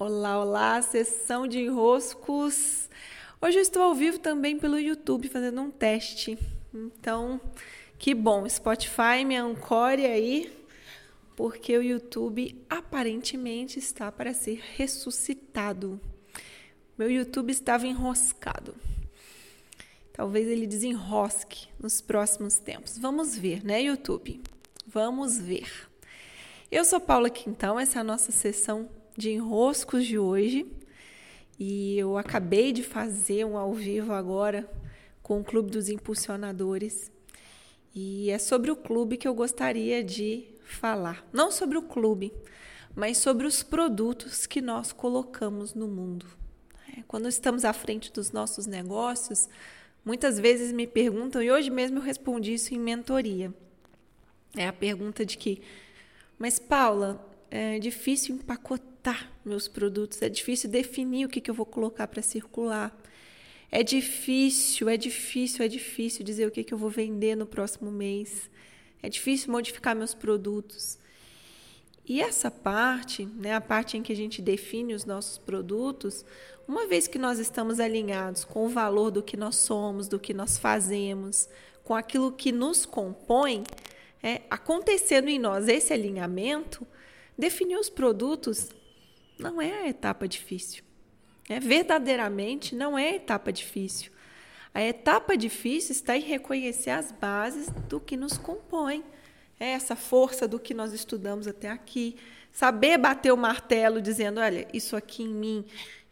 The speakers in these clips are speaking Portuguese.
Olá, olá, sessão de enroscos. Hoje eu estou ao vivo também pelo YouTube fazendo um teste. Então, que bom, Spotify me ancore aí, porque o YouTube aparentemente está para ser ressuscitado. Meu YouTube estava enroscado. Talvez ele desenrosque nos próximos tempos. Vamos ver, né, YouTube? Vamos ver. Eu sou Paula Quintão, essa é a nossa sessão de enroscos de hoje. E eu acabei de fazer um ao vivo agora com o Clube dos Impulsionadores. E é sobre o clube que eu gostaria de falar. Não sobre o clube, mas sobre os produtos que nós colocamos no mundo. É, quando estamos à frente dos nossos negócios, muitas vezes me perguntam, e hoje mesmo eu respondi isso em mentoria. É a pergunta de que mas, Paula, é difícil empacotar meus produtos, é difícil definir o que, que eu vou colocar para circular. É difícil, é difícil, é difícil dizer o que, que eu vou vender no próximo mês. É difícil modificar meus produtos. E essa parte, né, a parte em que a gente define os nossos produtos, uma vez que nós estamos alinhados com o valor do que nós somos, do que nós fazemos, com aquilo que nos compõe, é, acontecendo em nós esse alinhamento, definir os produtos não é a etapa difícil. É, verdadeiramente não é a etapa difícil. A etapa difícil está em reconhecer as bases do que nos compõe. É essa força do que nós estudamos até aqui. Saber bater o martelo dizendo: olha, isso aqui em mim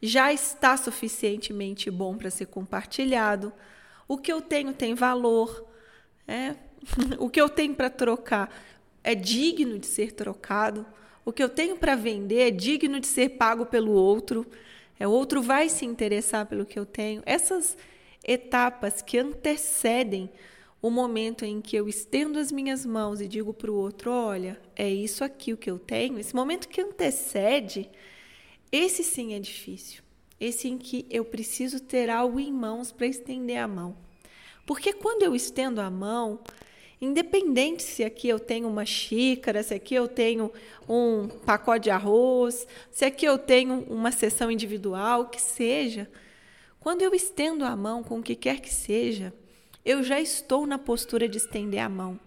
já está suficientemente bom para ser compartilhado. O que eu tenho tem valor. É, o que eu tenho para trocar é digno de ser trocado. O que eu tenho para vender é digno de ser pago pelo outro. É, o outro vai se interessar pelo que eu tenho. Essas etapas que antecedem o momento em que eu estendo as minhas mãos e digo para o outro: olha, é isso aqui o que eu tenho. Esse momento que antecede, esse sim é difícil. Esse em que eu preciso ter algo em mãos para estender a mão. Porque quando eu estendo a mão, Independente se aqui eu tenho uma xícara, se aqui eu tenho um pacote de arroz, se aqui eu tenho uma sessão individual, que seja, quando eu estendo a mão com o que quer que seja, eu já estou na postura de estender a mão.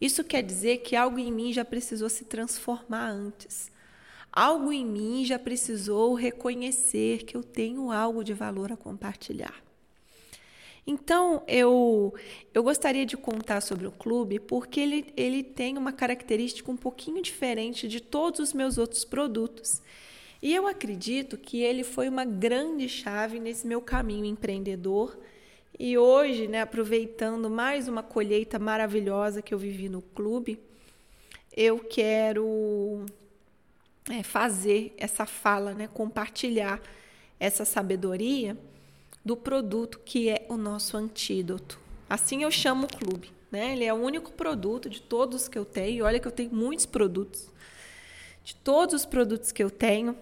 Isso quer dizer que algo em mim já precisou se transformar antes. Algo em mim já precisou reconhecer que eu tenho algo de valor a compartilhar. Então, eu, eu gostaria de contar sobre o clube porque ele, ele tem uma característica um pouquinho diferente de todos os meus outros produtos. E eu acredito que ele foi uma grande chave nesse meu caminho empreendedor. E hoje, né, aproveitando mais uma colheita maravilhosa que eu vivi no clube, eu quero é, fazer essa fala, né, compartilhar essa sabedoria do produto que é o nosso antídoto. Assim eu chamo o clube. Né? Ele é o único produto de todos que eu tenho. Olha que eu tenho muitos produtos. De todos os produtos que eu tenho,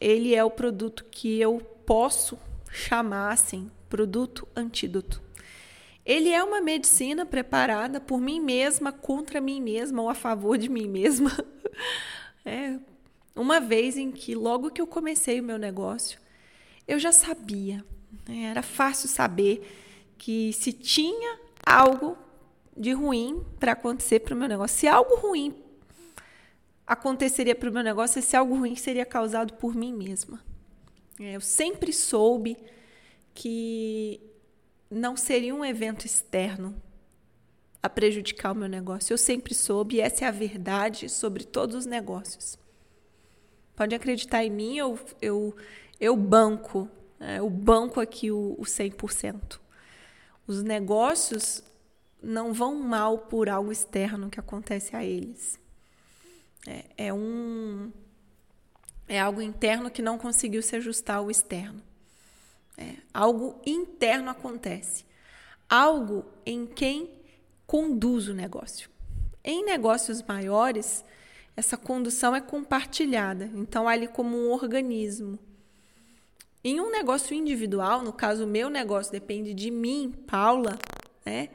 ele é o produto que eu posso chamar assim, produto antídoto. Ele é uma medicina preparada por mim mesma contra mim mesma ou a favor de mim mesma. É, uma vez em que logo que eu comecei o meu negócio, eu já sabia? Era fácil saber que se tinha algo de ruim para acontecer para o meu negócio. Se algo ruim aconteceria para o meu negócio, esse algo ruim seria causado por mim mesma. É, eu sempre soube que não seria um evento externo a prejudicar o meu negócio. Eu sempre soube, e essa é a verdade sobre todos os negócios. Pode acreditar em mim, eu, eu, eu banco é, o banco aqui o, o 100%. Os negócios não vão mal por algo externo que acontece a eles. É, é, um é algo interno que não conseguiu se ajustar ao externo. É, algo interno acontece. Algo em quem conduz o negócio. Em negócios maiores, essa condução é compartilhada. Então, ali como um organismo. Em um negócio individual, no caso, o meu negócio depende de mim, Paula, né?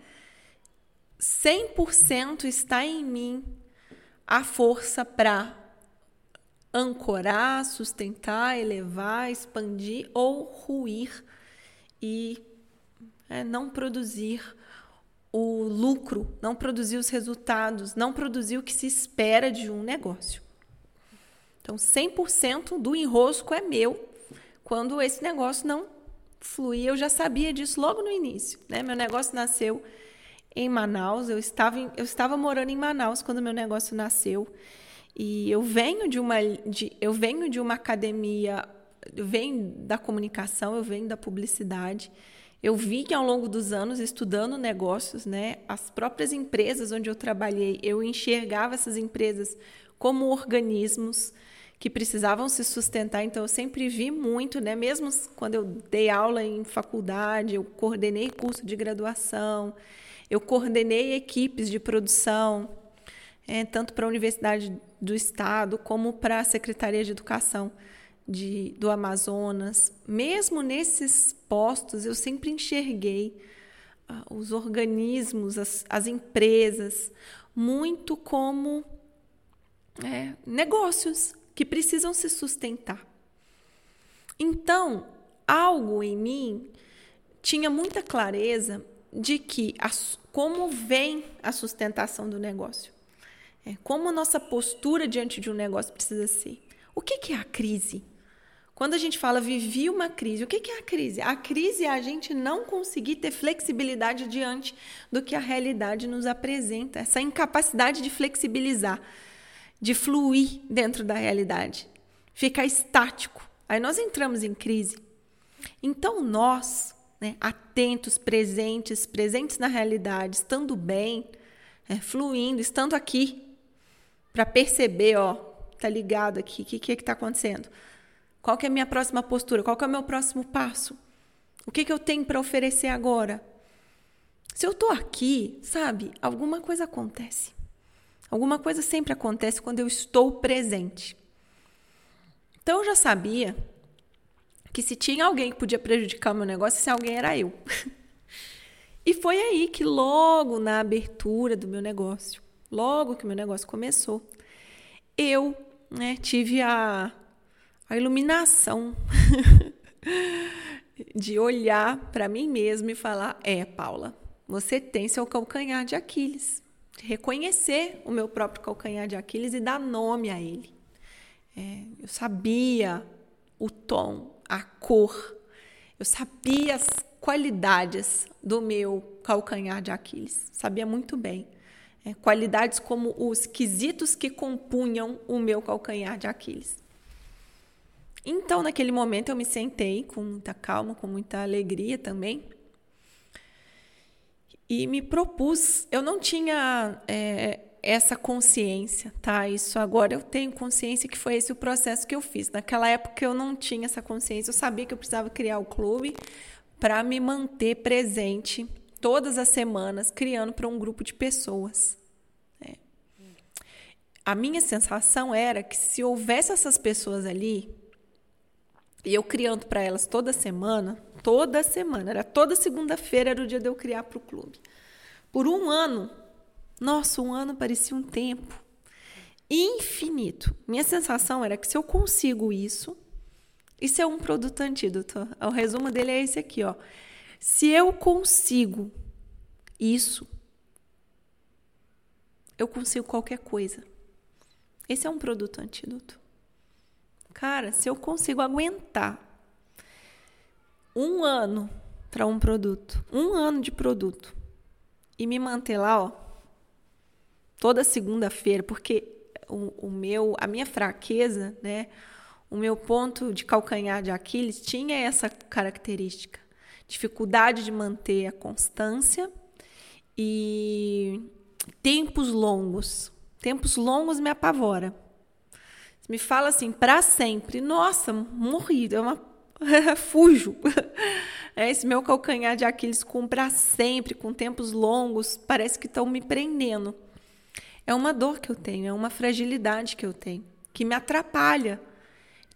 100% está em mim a força para ancorar, sustentar, elevar, expandir ou ruir e é, não produzir o lucro, não produzir os resultados, não produzir o que se espera de um negócio. Então, 100% do enrosco é meu quando esse negócio não flui. Eu já sabia disso logo no início. Né? Meu negócio nasceu em Manaus, eu estava, em, eu estava morando em Manaus quando meu negócio nasceu. E eu venho de uma, de, eu venho de uma academia, eu venho da comunicação, eu venho da publicidade. Eu vi que ao longo dos anos, estudando negócios, né, as próprias empresas onde eu trabalhei, eu enxergava essas empresas como organismos que precisavam se sustentar. Então, eu sempre vi muito, né, mesmo quando eu dei aula em faculdade, eu coordenei curso de graduação, eu coordenei equipes de produção, é, tanto para a Universidade do Estado como para a Secretaria de Educação de, do Amazonas. Mesmo nesses postos, eu sempre enxerguei ah, os organismos, as, as empresas, muito como é, negócios que precisam se sustentar. Então, algo em mim tinha muita clareza de que como vem a sustentação do negócio. É, como nossa postura diante de um negócio precisa ser. O que, que é a crise? Quando a gente fala vivi uma crise, o que, que é a crise? A crise é a gente não conseguir ter flexibilidade diante do que a realidade nos apresenta, essa incapacidade de flexibilizar, de fluir dentro da realidade, ficar estático. Aí nós entramos em crise. Então nós, né, atentos, presentes, presentes na realidade, estando bem, é, fluindo, estando aqui, para perceber, ó, tá ligado aqui, o que, que é que está acontecendo? Qual que é a minha próxima postura? Qual que é o meu próximo passo? O que, que eu tenho para oferecer agora? Se eu estou aqui, sabe, alguma coisa acontece. Alguma coisa sempre acontece quando eu estou presente. Então eu já sabia que se tinha alguém que podia prejudicar o meu negócio, esse alguém era eu. e foi aí que logo na abertura do meu negócio, logo que meu negócio começou, eu né, tive a, a iluminação de olhar para mim mesma e falar: é, Paula, você tem seu calcanhar de Aquiles. Reconhecer o meu próprio calcanhar de Aquiles e dar nome a ele. É, eu sabia o tom, a cor, eu sabia as qualidades do meu calcanhar de Aquiles, sabia muito bem. É, qualidades como os quesitos que compunham o meu calcanhar de Aquiles. Então, naquele momento, eu me sentei com muita calma, com muita alegria também. E me propus. Eu não tinha é, essa consciência, tá? Isso agora eu tenho consciência que foi esse o processo que eu fiz. Naquela época eu não tinha essa consciência. Eu sabia que eu precisava criar o clube para me manter presente todas as semanas criando para um grupo de pessoas. É. A minha sensação era que se houvesse essas pessoas ali, e eu criando para elas toda semana, toda semana, era toda segunda-feira era o dia de eu criar para o clube. Por um ano, nossa, um ano parecia um tempo infinito. Minha sensação era que se eu consigo isso, isso é um produto antídoto. O resumo dele é esse aqui, ó. Se eu consigo isso, eu consigo qualquer coisa. Esse é um produto antídoto. Cara, se eu consigo aguentar um ano para um produto, um ano de produto, e me manter lá, ó, toda segunda-feira, porque o, o, meu, a minha fraqueza, né, o meu ponto de calcanhar de Aquiles tinha essa característica dificuldade de manter a constância e tempos longos. Tempos longos me apavora. me fala assim, para sempre, nossa, morri, é uma fujo. É esse meu calcanhar de Aquiles com sempre, com tempos longos, parece que estão me prendendo. É uma dor que eu tenho, é uma fragilidade que eu tenho, que me atrapalha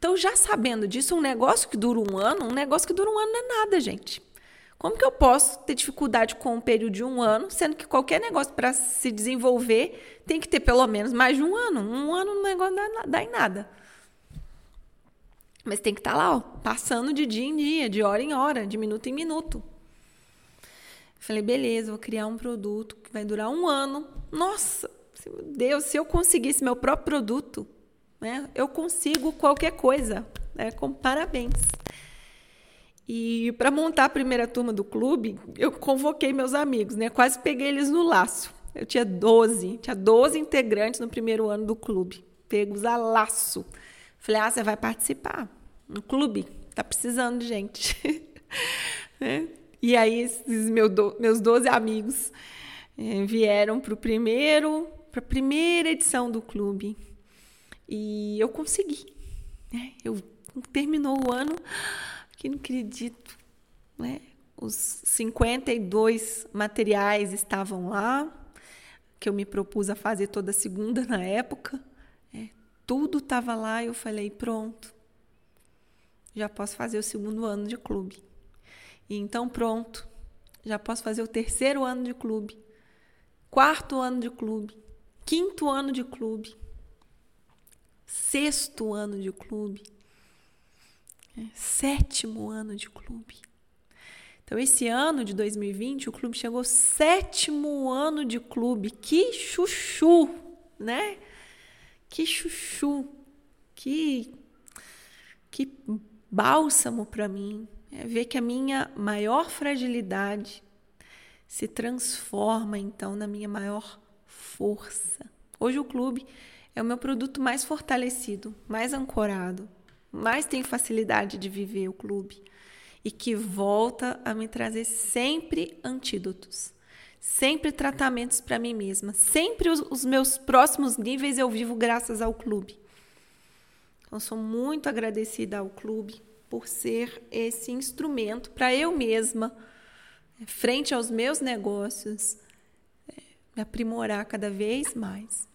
então, já sabendo disso, um negócio que dura um ano, um negócio que dura um ano não é nada, gente. Como que eu posso ter dificuldade com um período de um ano, sendo que qualquer negócio para se desenvolver tem que ter pelo menos mais de um ano? Um ano no negócio não dá em nada. Mas tem que estar tá lá, ó, passando de dia em dia, de hora em hora, de minuto em minuto. Falei, beleza, vou criar um produto que vai durar um ano. Nossa, meu Deus, se eu conseguisse meu próprio produto, né, eu consigo qualquer coisa. Né, com parabéns. E para montar a primeira turma do clube, eu convoquei meus amigos, né? Quase peguei eles no laço. Eu tinha 12, tinha 12 integrantes no primeiro ano do clube, pegos a laço. Falei, ah, você vai participar no clube, tá precisando de gente. né? E aí, esses meu do, meus 12 amigos eh, vieram para o primeiro, para a primeira edição do clube. E eu consegui. Né? Eu terminou o ano, que não acredito, né? Os 52 materiais estavam lá, que eu me propus a fazer toda segunda na época. Tudo estava lá eu falei, pronto, já posso fazer o segundo ano de clube. E então, pronto, já posso fazer o terceiro ano de clube, quarto ano de clube, quinto ano de clube, sexto ano de clube, é, sétimo ano de clube. Então, esse ano de 2020, o clube chegou ao sétimo ano de clube. Que chuchu, né? Que chuchu, que, que bálsamo para mim. É ver que a minha maior fragilidade se transforma então na minha maior força. Hoje o clube é o meu produto mais fortalecido, mais ancorado, mais tem facilidade de viver o clube e que volta a me trazer sempre antídotos, sempre tratamentos para mim mesma, sempre os, os meus próximos níveis eu vivo graças ao clube. Então, sou muito agradecida ao clube por ser esse instrumento para eu mesma, frente aos meus negócios, é, me aprimorar cada vez mais.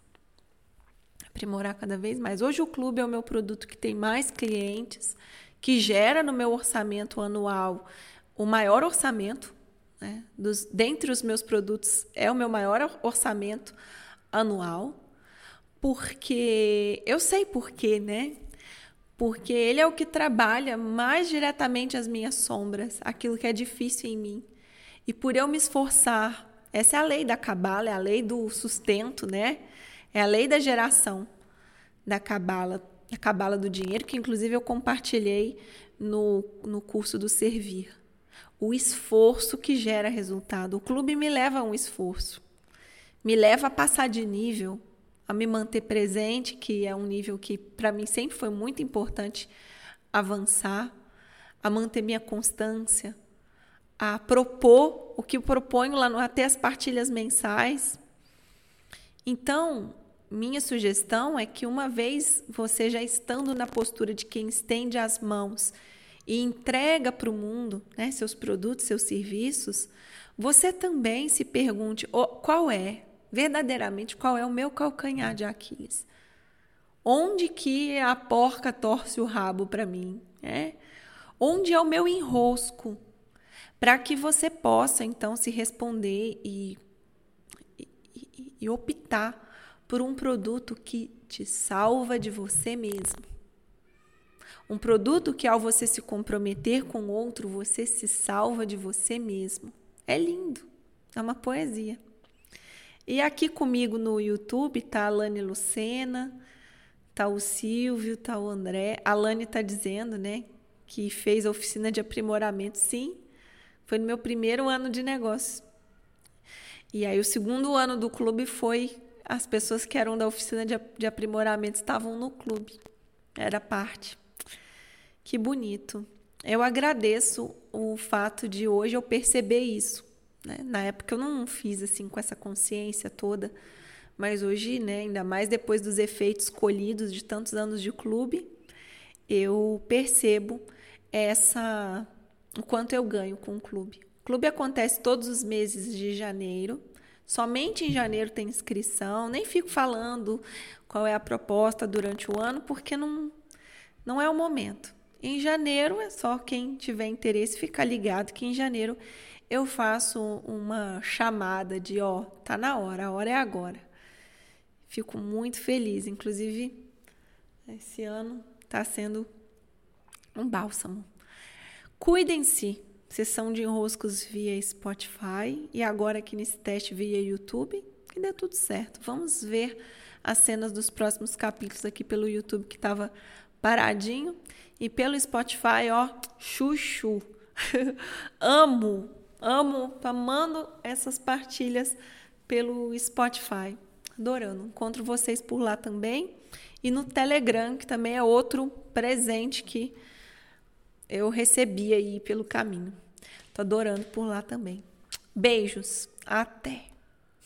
Aprimorar cada vez mais. Hoje o clube é o meu produto que tem mais clientes, que gera no meu orçamento anual o maior orçamento, né? Dos, dentre os meus produtos, é o meu maior orçamento anual, porque eu sei por quê, né? porque ele é o que trabalha mais diretamente as minhas sombras, aquilo que é difícil em mim. E por eu me esforçar, essa é a lei da cabala, é a lei do sustento, né? É a lei da geração da cabala, a cabala do dinheiro, que inclusive eu compartilhei no, no curso do Servir. O esforço que gera resultado. O clube me leva a um esforço, me leva a passar de nível, a me manter presente, que é um nível que para mim sempre foi muito importante avançar, a manter minha constância, a propor o que eu proponho lá no, até as partilhas mensais. Então, minha sugestão é que uma vez você já estando na postura de quem estende as mãos e entrega para o mundo né, seus produtos, seus serviços, você também se pergunte oh, qual é verdadeiramente qual é o meu calcanhar de Aquiles. Onde que a porca torce o rabo para mim? É? Onde é o meu enrosco? Para que você possa então se responder e, e, e optar por um produto que te salva de você mesmo. Um produto que, ao você se comprometer com outro, você se salva de você mesmo. É lindo, é uma poesia. E aqui comigo no YouTube tá a Lani Lucena, tá o Silvio, tá o André. A Lani tá dizendo, né, que fez a oficina de aprimoramento. Sim, foi no meu primeiro ano de negócio. E aí o segundo ano do clube foi as pessoas que eram da oficina de aprimoramento estavam no clube. Era parte. Que bonito. Eu agradeço o fato de hoje eu perceber isso. Né? Na época eu não fiz assim com essa consciência toda, mas hoje, né, ainda mais depois dos efeitos colhidos de tantos anos de clube, eu percebo essa o quanto eu ganho com o clube. O clube acontece todos os meses de janeiro. Somente em janeiro tem inscrição. Nem fico falando qual é a proposta durante o ano, porque não, não é o momento. Em janeiro é só quem tiver interesse ficar ligado que em janeiro eu faço uma chamada de ó, tá na hora, a hora é agora. Fico muito feliz, inclusive esse ano está sendo Um bálsamo. Cuidem-se. Sessão de enroscos via Spotify e agora aqui nesse teste via YouTube. Que dê tudo certo. Vamos ver as cenas dos próximos capítulos aqui pelo YouTube que estava paradinho. E pelo Spotify, ó, chuchu. amo, amo, amando essas partilhas pelo Spotify. Adorando. Encontro vocês por lá também. E no Telegram, que também é outro presente que eu recebi aí pelo caminho. Tô adorando por lá também. Beijos. Até.